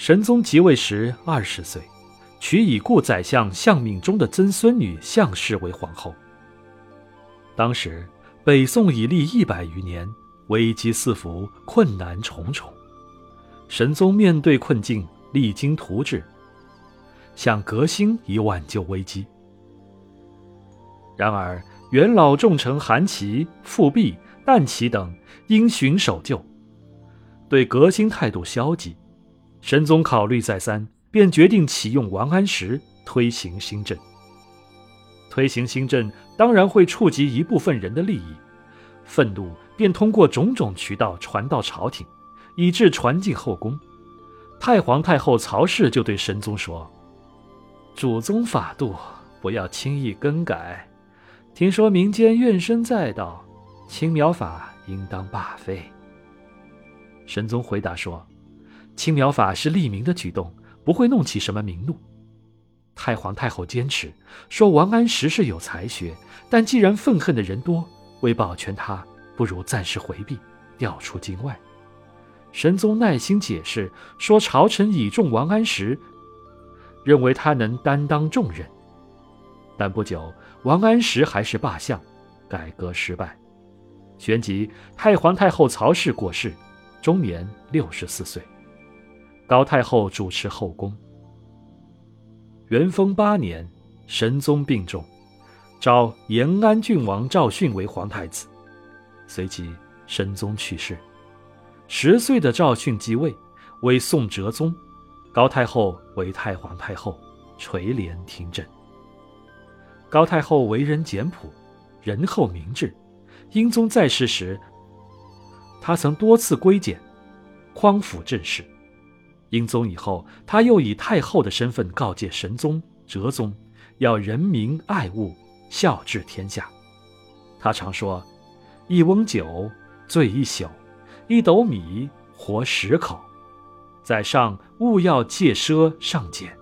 神宗即位时二十岁，娶已故宰相相敏中的曾孙女向氏为皇后。当时北宋已历一百余年，危机四伏，困难重重。神宗面对困境，励精图治，想革新以挽救危机。然而元老重臣韩琦、富弼、旦齐等因循守旧，对革新态度消极。神宗考虑再三，便决定启用王安石推行新政。推行新政当然会触及一部分人的利益，愤怒便通过种种渠道传到朝廷，以致传进后宫。太皇太后曹氏就对神宗说：“祖宗法度不要轻易更改。听说民间怨声载道，青苗法应当罢废。”神宗回答说。青苗法是利民的举动，不会弄起什么民怒。太皇太后坚持说王安石是有才学，但既然愤恨的人多，为保全他，不如暂时回避，调出京外。神宗耐心解释说，朝臣倚重王安石，认为他能担当重任。但不久，王安石还是罢相，改革失败。旋即，太皇太后曹氏过世，终年六十四岁。高太后主持后宫。元丰八年，神宗病重，召延安郡王赵训为皇太子。随即，神宗去世。十岁的赵训继位，为宋哲宗。高太后为太皇太后，垂帘听政。高太后为人简朴，仁厚明智。英宗在世时，他曾多次规简，匡扶政事。英宗以后，他又以太后的身份告诫神宗、哲宗，要人民爱物，孝治天下。他常说：“一瓮酒醉一宿，一斗米活十口。在上勿要戒奢尚俭，